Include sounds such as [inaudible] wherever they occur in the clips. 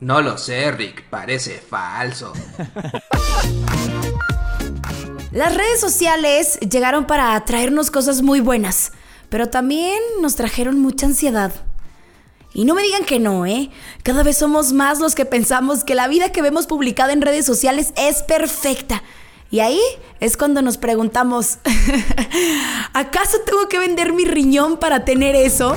No lo sé, Rick, parece falso. [laughs] Las redes sociales llegaron para traernos cosas muy buenas, pero también nos trajeron mucha ansiedad. Y no me digan que no, ¿eh? Cada vez somos más los que pensamos que la vida que vemos publicada en redes sociales es perfecta. Y ahí es cuando nos preguntamos, [laughs] ¿acaso tengo que vender mi riñón para tener eso?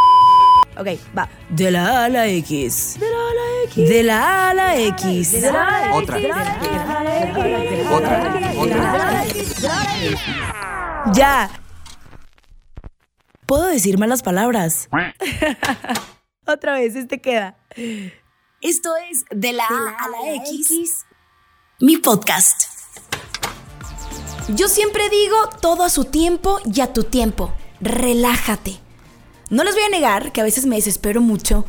Ok, va. De la A a la X. De la A a la X. De la A a la X. De la A a la Otra. Otra. Otra. Ya. Puedo decir malas palabras. Otra vez, este queda. Esto es De la A a la X, mi podcast. Yo siempre digo todo a su tiempo y a tu tiempo. Relájate. No les voy a negar que a veces me desespero mucho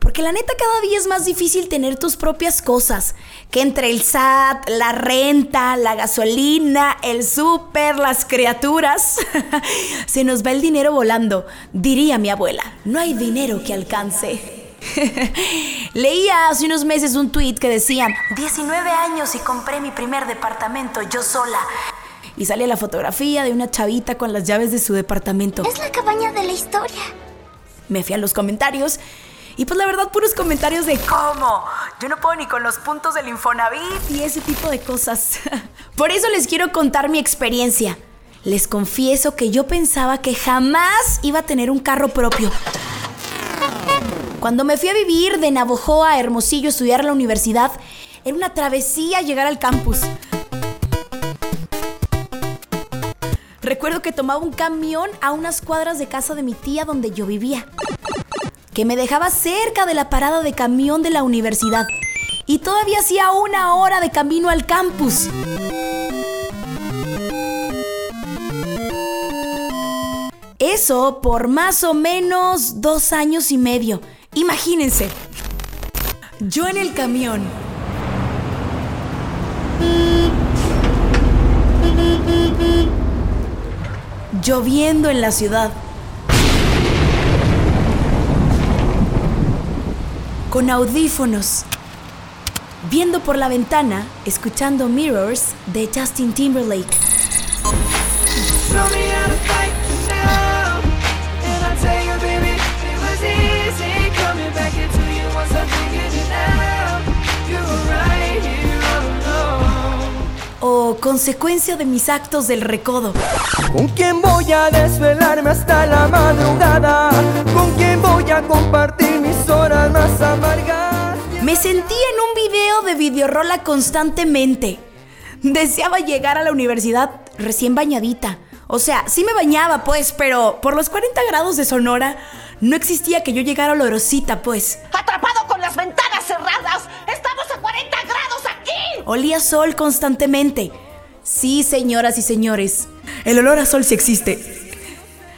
porque la neta cada día es más difícil tener tus propias cosas, que entre el SAT, la renta, la gasolina, el súper, las criaturas, [laughs] se nos va el dinero volando, diría mi abuela, no hay dinero que alcance. [laughs] Leía hace unos meses un tweet que decía, 19 años y compré mi primer departamento yo sola. Y sale la fotografía de una chavita con las llaves de su departamento. Es la cabaña de la historia. Me fui a los comentarios y pues la verdad puros comentarios de cómo. Yo no puedo ni con los puntos del Infonavit y ese tipo de cosas. [laughs] Por eso les quiero contar mi experiencia. Les confieso que yo pensaba que jamás iba a tener un carro propio. Cuando me fui a vivir de Navojoa a Hermosillo a estudiar a la universidad, era una travesía llegar al campus. Recuerdo que tomaba un camión a unas cuadras de casa de mi tía donde yo vivía, que me dejaba cerca de la parada de camión de la universidad y todavía hacía una hora de camino al campus. Eso por más o menos dos años y medio. Imagínense. Yo en el camión. Lloviendo en la ciudad. Con audífonos. Viendo por la ventana, escuchando Mirrors de Justin Timberlake. Consecuencia de mis actos del recodo. ¿Con quién voy a desvelarme hasta la madrugada? ¿Con quién voy a compartir mis horas más amargas? Me sentí en un video de videorola constantemente. Deseaba llegar a la universidad recién bañadita. O sea, sí me bañaba, pues, pero por los 40 grados de Sonora no existía que yo llegara olorosita, pues. ¡Atrapado con las ventanas cerradas! ¡Estamos Olía sol constantemente. Sí, señoras y señores, el olor a sol sí existe.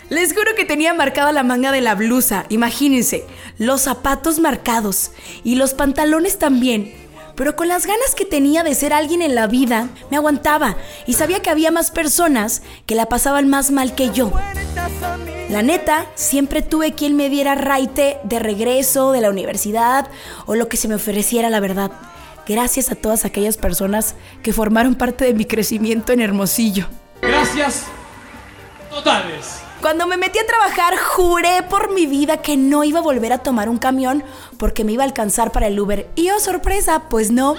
Les juro que tenía marcada la manga de la blusa, imagínense, los zapatos marcados y los pantalones también. Pero con las ganas que tenía de ser alguien en la vida, me aguantaba y sabía que había más personas que la pasaban más mal que yo. La neta, siempre tuve quien me diera raite de regreso de la universidad o lo que se me ofreciera, la verdad. Gracias a todas aquellas personas que formaron parte de mi crecimiento en Hermosillo. Gracias totales. Cuando me metí a trabajar, juré por mi vida que no iba a volver a tomar un camión porque me iba a alcanzar para el Uber. Y oh, sorpresa, pues no.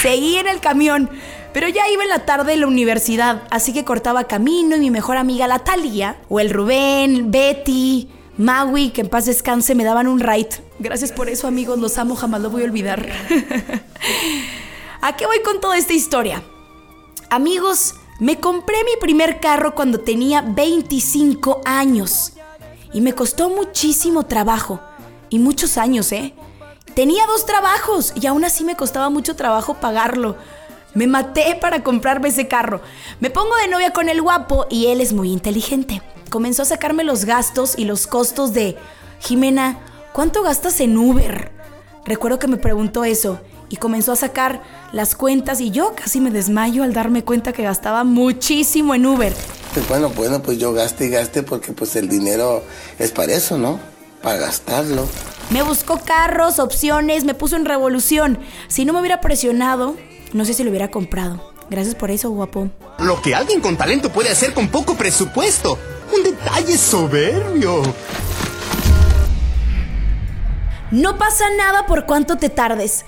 Seguí en el camión. Pero ya iba en la tarde de la universidad, así que cortaba camino y mi mejor amiga, la Talia, o el Rubén, Betty, Maui, que en paz descanse, me daban un ride. Gracias por eso, amigos, los amo, jamás lo voy a olvidar. [laughs] ¿A qué voy con toda esta historia? Amigos, me compré mi primer carro cuando tenía 25 años y me costó muchísimo trabajo. Y muchos años, ¿eh? Tenía dos trabajos y aún así me costaba mucho trabajo pagarlo. Me maté para comprarme ese carro. Me pongo de novia con el guapo y él es muy inteligente. Comenzó a sacarme los gastos y los costos de, Jimena, ¿cuánto gastas en Uber? Recuerdo que me preguntó eso y comenzó a sacar las cuentas y yo casi me desmayo al darme cuenta que gastaba muchísimo en Uber. Pues bueno, bueno, pues yo gaste y gaste porque pues el dinero es para eso, ¿no? Para gastarlo. Me buscó carros, opciones, me puso en revolución. Si no me hubiera presionado, no sé si lo hubiera comprado. Gracias por eso, guapo. Lo que alguien con talento puede hacer con poco presupuesto. Un detalle soberbio. No pasa nada por cuánto te tardes.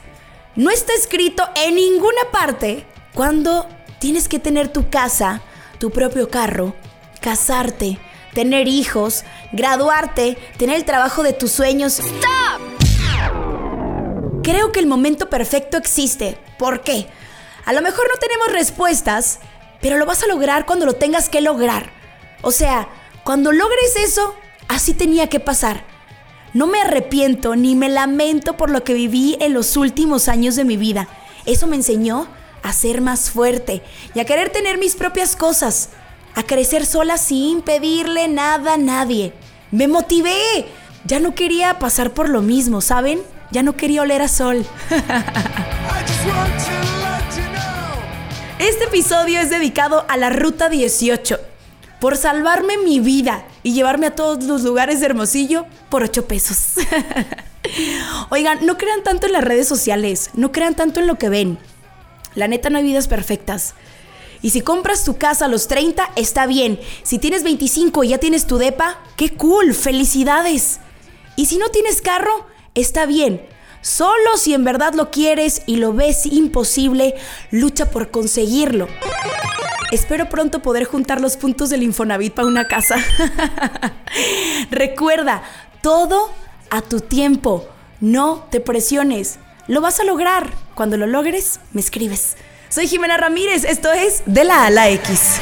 No está escrito en ninguna parte cuándo tienes que tener tu casa, tu propio carro, casarte, tener hijos, graduarte, tener el trabajo de tus sueños. ¡Stop! Creo que el momento perfecto existe. ¿Por qué? A lo mejor no tenemos respuestas, pero lo vas a lograr cuando lo tengas que lograr. O sea, cuando logres eso, así tenía que pasar. No me arrepiento ni me lamento por lo que viví en los últimos años de mi vida. Eso me enseñó a ser más fuerte y a querer tener mis propias cosas, a crecer sola sin pedirle nada a nadie. Me motivé. Ya no quería pasar por lo mismo, ¿saben? Ya no quería oler a sol. [laughs] Este episodio es dedicado a la Ruta 18 por salvarme mi vida y llevarme a todos los lugares de Hermosillo por 8 pesos. [laughs] Oigan, no crean tanto en las redes sociales, no crean tanto en lo que ven. La neta no hay vidas perfectas. Y si compras tu casa a los 30, está bien. Si tienes 25 y ya tienes tu depa, qué cool, felicidades. Y si no tienes carro, está bien. Solo si en verdad lo quieres y lo ves imposible, lucha por conseguirlo. Espero pronto poder juntar los puntos del Infonavit para una casa. [laughs] Recuerda, todo a tu tiempo. No te presiones. Lo vas a lograr. Cuando lo logres, me escribes. Soy Jimena Ramírez. Esto es De la A a la X.